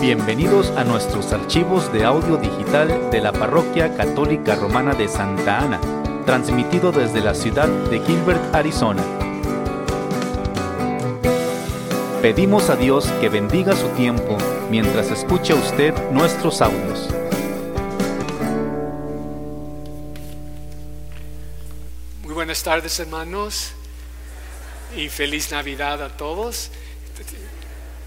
Bienvenidos a nuestros archivos de audio digital de la Parroquia Católica Romana de Santa Ana, transmitido desde la ciudad de Gilbert, Arizona. Pedimos a Dios que bendiga su tiempo mientras escucha usted nuestros audios. Muy buenas tardes hermanos y feliz Navidad a todos.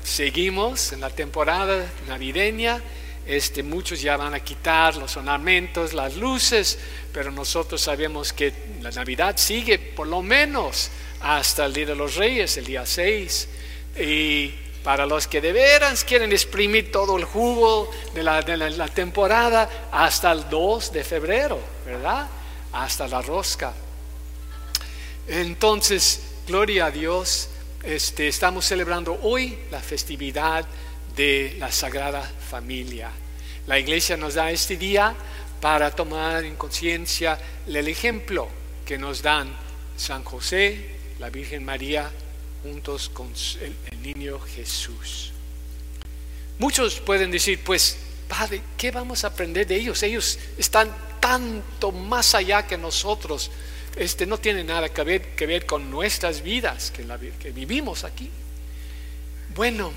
Seguimos en la temporada navideña. Este, muchos ya van a quitar los ornamentos, las luces, pero nosotros sabemos que la Navidad sigue por lo menos hasta el Día de los Reyes, el día 6. Y para los que de veras quieren exprimir todo el jugo de la, la temporada hasta el 2 de febrero, ¿verdad? Hasta la rosca. Entonces, gloria a Dios. Este, estamos celebrando hoy la festividad de la Sagrada Familia. La iglesia nos da este día para tomar en conciencia el ejemplo que nos dan San José, la Virgen María, juntos con el, el niño Jesús. Muchos pueden decir, pues, Padre, ¿qué vamos a aprender de ellos? Ellos están tanto más allá que nosotros este no tiene nada que ver, que ver con nuestras vidas que, vivimos aquí. Bueno,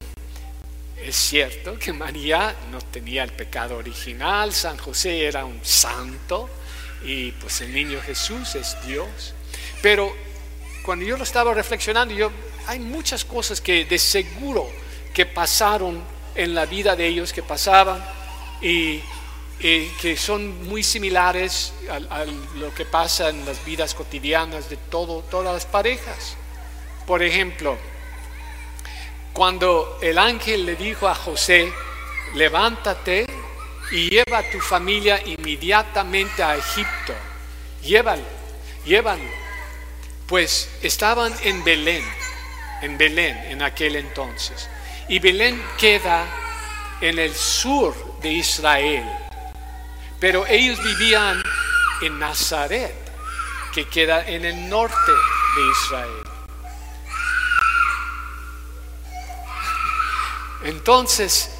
es cierto que María no tenía el pecado original, San José era un santo y pues el niño Jesús es Dios. Pero cuando yo lo estaba reflexionando, yo, hay muchas cosas que de seguro que pasaron en la vida de ellos, que pasaban y que son muy similares a, a, lo que pasa en las vidas cotidianas de todo, todas las parejas. Por ejemplo, cuando el ángel le dijo a José, levántate y lleva a tu familia inmediatamente a Egipto, llévalo, llévalo. Pues estaban en Belén, en Belén en aquel entonces. Y Belén queda en el sur de Israel pero ellos vivían en Nazaret, que queda en el norte de Israel. Entonces,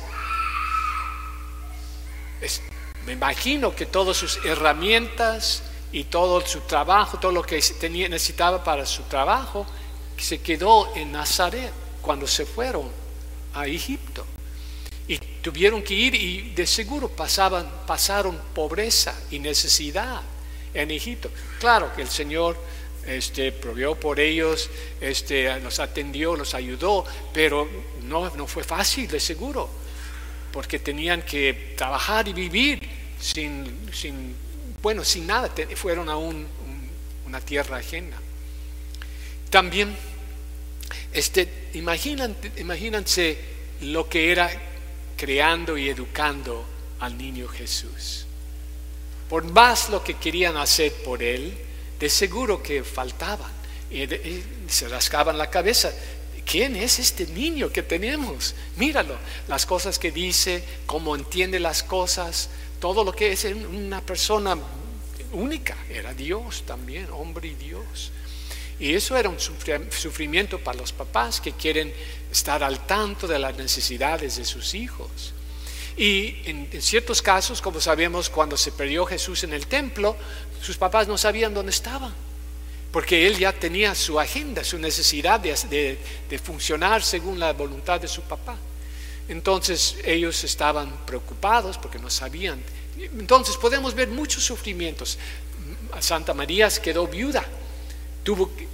es, me imagino que todas sus herramientas y todo su trabajo, todo lo que tenía, necesitaba para su trabajo, se quedó en Nazaret cuando se fueron a Egipto. Tuvieron que ir y de seguro pasaban, pasaron pobreza y necesidad en Egipto. Claro que el Señor este, por ellos, este, los atendió, los ayudó, pero no, no fue fácil, de seguro, porque tenían que trabajar y vivir sin, sin bueno, sin nada, fueron a un, un, una tierra ajena. También, este, imagínense lo que era creando y educando al niño Jesús. Por más lo que querían hacer por él, de seguro que faltaban. Y, se rascaban la cabeza. ¿Quién es este niño que tenemos? Míralo, las cosas que dice, cómo entiende las cosas, todo lo que es una persona única. Era Dios también, hombre y Dios. Y eso era un sufrimiento para los papás que quieren estar al tanto de las necesidades de sus hijos. Y en, ciertos casos, como sabemos, cuando se perdió Jesús en el templo, sus papás no sabían dónde estaba, porque él ya tenía su agenda, su necesidad de, de funcionar según la voluntad de su papá. Entonces ellos estaban preocupados porque no sabían. Entonces podemos ver muchos sufrimientos. Santa María quedó viuda, tuvo que,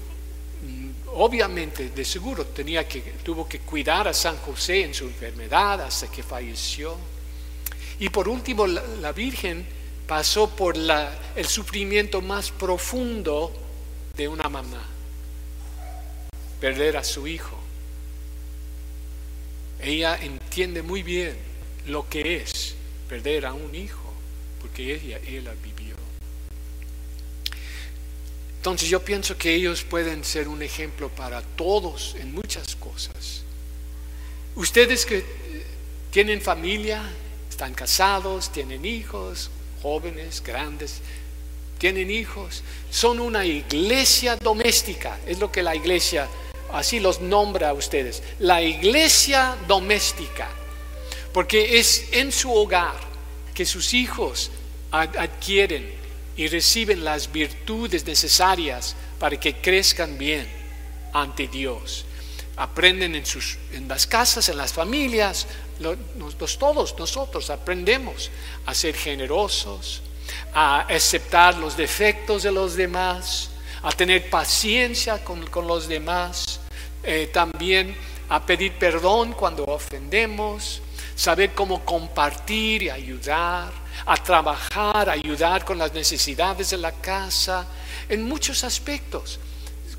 obviamente, de seguro, tenía que, tuvo que cuidar a San José en su enfermedad hasta que falleció. Y por último, la, Virgen pasó por el sufrimiento más profundo de una mamá, perder a su hijo. Ella entiende muy bien lo que es perder a un hijo, porque ella, ella vivió. Entonces yo pienso que ellos pueden ser un ejemplo para todos en muchas cosas. Ustedes que tienen familia, están casados, tienen hijos, jóvenes, grandes, tienen hijos, son una iglesia doméstica, es lo que la iglesia así los nombra a ustedes, la iglesia doméstica. porque es en su hogar que sus hijos adquieren y reciben las virtudes necesarias para que crezcan bien ante Dios. Aprenden en, sus, en las casas, en las familias, todos nosotros aprendemos a ser generosos, a aceptar los defectos de los demás, a tener paciencia con, los demás, eh, también a pedir perdón cuando ofendemos, saber cómo compartir y ayudar, a trabajar, ayudar con las necesidades de la casa, en muchos aspectos.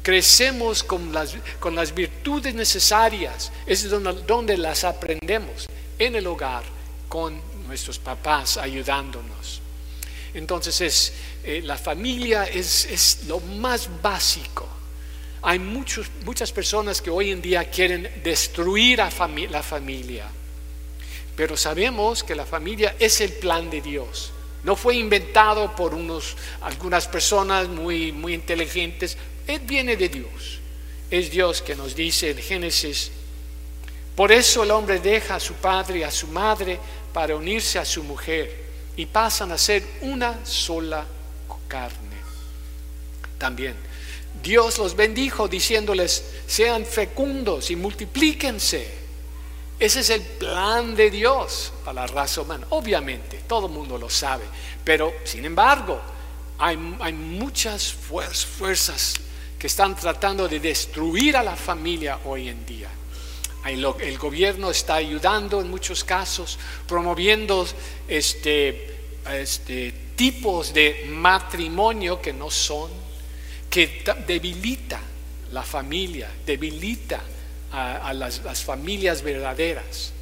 Crecemos con las, con las virtudes necesarias, es donde, donde las aprendemos, en el hogar, con nuestros papás ayudándonos. Entonces es, eh, la familia es, es, lo más básico. Hay muchos, muchas personas que hoy en día quieren destruir a la familia, pero sabemos que la familia es el plan de Dios. No fue inventado por unos, algunas personas muy, muy inteligentes, Él viene de Dios. Es Dios que nos dice en Génesis, por eso el hombre deja a su padre y a su madre para unirse a su mujer y pasan a ser una sola carne. También Dios los bendijo diciéndoles, sean fecundos y multiplíquense. Ese es el plan de Dios para la raza humana. Obviamente, todo el mundo lo sabe, pero sin embargo, hay, muchas fuerzas que están tratando de destruir a la familia hoy en día. El gobierno está ayudando en muchos casos, promoviendo este, este, tipos de matrimonio que no son, que debilita la familia, debilita a, las, familias verdaderas.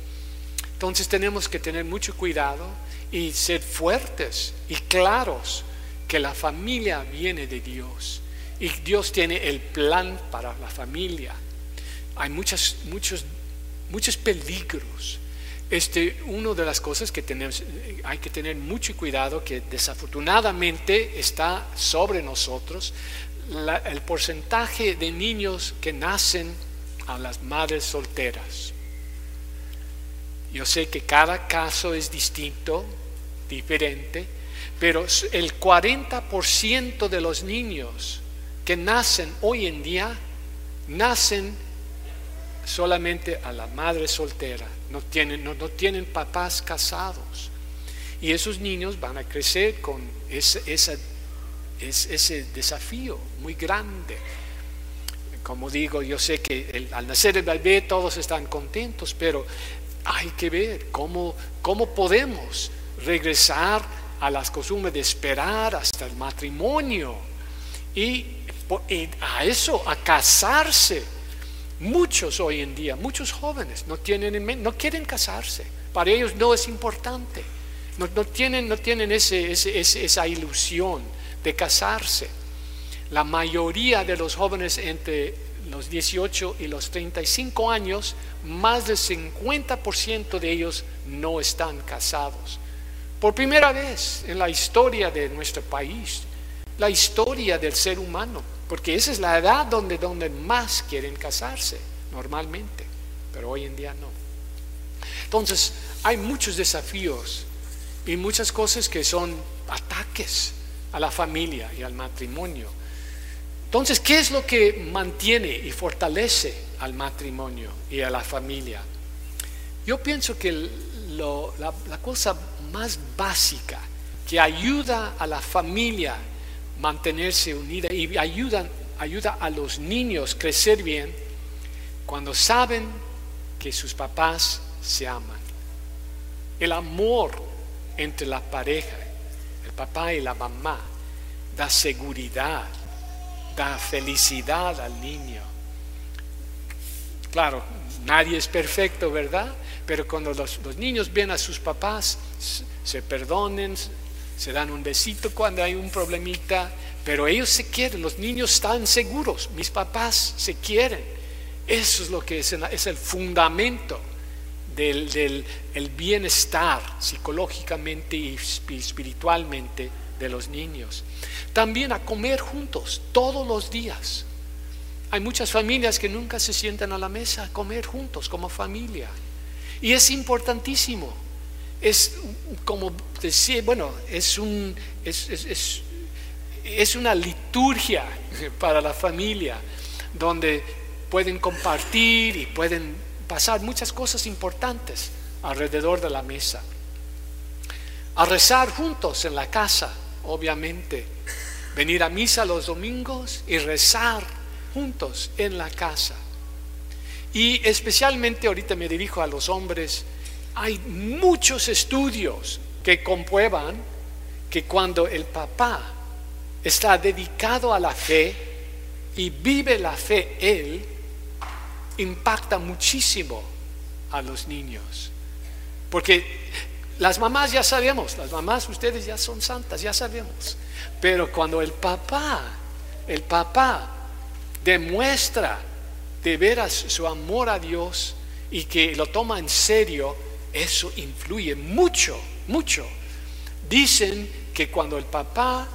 Entonces tenemos que tener mucho cuidado y ser fuertes y claros que la familia viene de Dios y Dios tiene el plan para la familia hay muchas, muchos, muchos peligros. Este, una de las cosas que tenemos, hay que tener mucho cuidado, que desafortunadamente está sobre nosotros, el porcentaje de niños que nacen a las madres solteras. Yo sé que cada caso es distinto, diferente, pero el 40% de los niños que nacen hoy en día nacen solamente a la madre soltera, no tienen, no, tienen papás casados. Y esos niños van a crecer con ese, ese desafío muy grande. Como digo, yo sé que al nacer el bebé todos están contentos, pero hay que ver cómo, cómo podemos regresar a las costumbres de esperar hasta el matrimonio y a eso, a casarse Muchos hoy en día, muchos jóvenes no, tienen, no quieren casarse. Para ellos no es importante. No, tienen, no tienen ese, esa ilusión de casarse. La mayoría de los jóvenes entre los 18 y los 35 años, más del 50% de ellos no están casados. Por primera vez en la historia de nuestro país, la historia del ser humano porque esa es la edad donde, donde más quieren casarse, normalmente, pero hoy en día no. Entonces, hay muchos desafíos y muchas cosas que son ataques a la familia y al matrimonio. Entonces, ¿qué es lo que mantiene y fortalece al matrimonio y a la familia? Yo pienso que la, cosa más básica que ayuda a la familia mantenerse unida y ayudan, ayuda a los niños crecer bien cuando saben que sus papás se aman. El amor entre la pareja, el papá y la mamá, da seguridad, da felicidad al niño. Claro, nadie es perfecto, ¿verdad? Pero cuando los, los niños ven a sus papás, se perdonen, se dan un besito cuando hay un problemita, pero ellos se quieren, los niños están seguros, mis papás se quieren. Eso es lo que es, es el fundamento del, bienestar psicológicamente y espiritualmente de los niños. También a comer juntos todos los días. Hay muchas familias que nunca se sientan a la mesa a comer juntos como familia. Y es importantísimo. Es como decir, bueno, es, un, es, es una liturgia para la familia donde pueden compartir y pueden pasar muchas cosas importantes alrededor de la mesa. A rezar juntos en la casa, obviamente. Venir a misa los domingos y rezar juntos en la casa. Y especialmente ahorita me dirijo a los hombres, hay muchos estudios que comprueban que cuando el papá está dedicado a la fe y vive la fe él, impacta muchísimo a los niños. Porque las mamás ya sabemos, las mamás ustedes ya son santas, ya sabemos. Pero cuando el papá, el papá demuestra de veras su amor a Dios y que lo toma en serio, eso influye mucho, mucho. Dicen que cuando el papá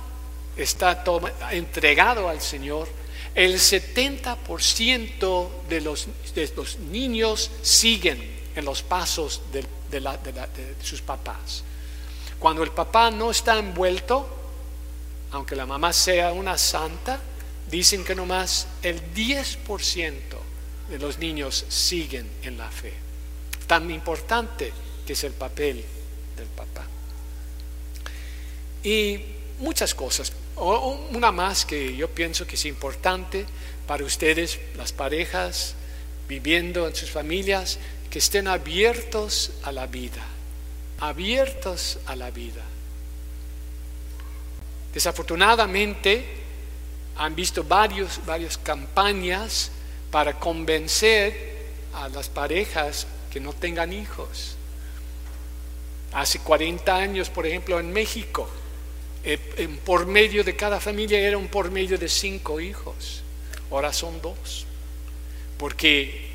está entregado al Señor, el 70% de los, de los niños siguen en los pasos de, sus papás. Cuando el papá no está envuelto, aunque la mamá sea una santa, dicen que nomás el 10% de los niños siguen en la fe. Tan importante que es el papel del papá. Y muchas cosas. Una más que yo pienso que es importante para ustedes, las parejas, viviendo en sus familias, estén abiertos a la vida, abiertos a la vida. Desafortunadamente, han visto varios, varias campañas para convencer a las parejas que no tengan hijos. Hace 40 años, por ejemplo, en México, eh, por medio de cada familia era un por medio de cinco hijos, ahora son dos. Porque,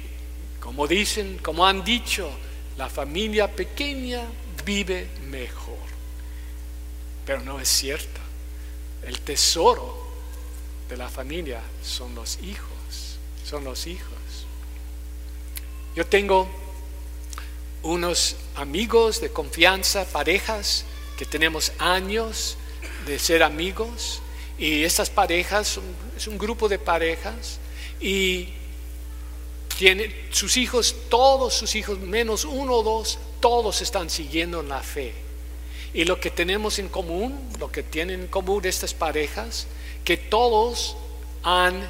como dicen, como han dicho, la familia pequeña vive mejor. Pero no es cierto. El tesoro de la familia son los hijos, son los hijos. Yo tengo unos amigos de confianza, parejas, que tenemos años de ser amigos y estas parejas, es un grupo de parejas y tiene sus hijos, todos sus hijos, menos uno o dos, todos están siguiendo la fe. Y lo que tenemos en común, lo que tienen en común estas parejas, que todos han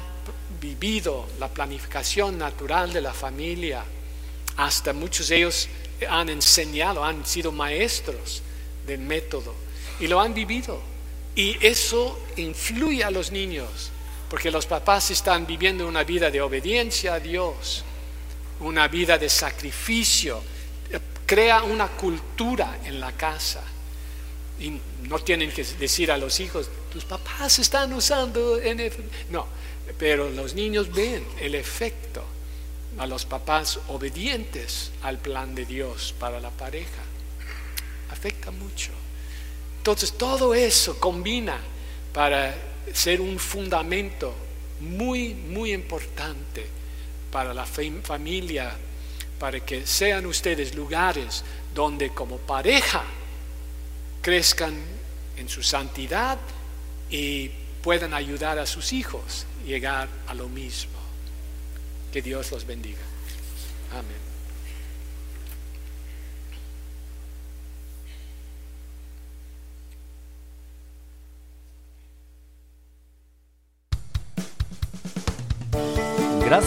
vivido la planificación natural de la familia, hasta muchos de ellos han enseñado, han sido maestros del método y lo han vivido. Y eso influye a los niños, porque los papás están viviendo una vida de obediencia a Dios, una vida de sacrificio, crea una cultura en la casa. Y no tienen que decir a los hijos, tus papás están usando No, pero los niños ven el efecto a los papás obedientes al plan de Dios para la pareja. Afecta mucho. Entonces todo eso combina para ser un fundamento muy, muy importante para la familia, para que sean ustedes lugares donde como pareja crezcan en su santidad y puedan ayudar a sus hijos a llegar a lo mismo. Que Dios los bendiga. Amén.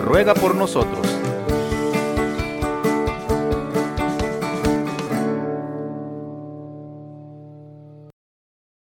ruega por nosotros.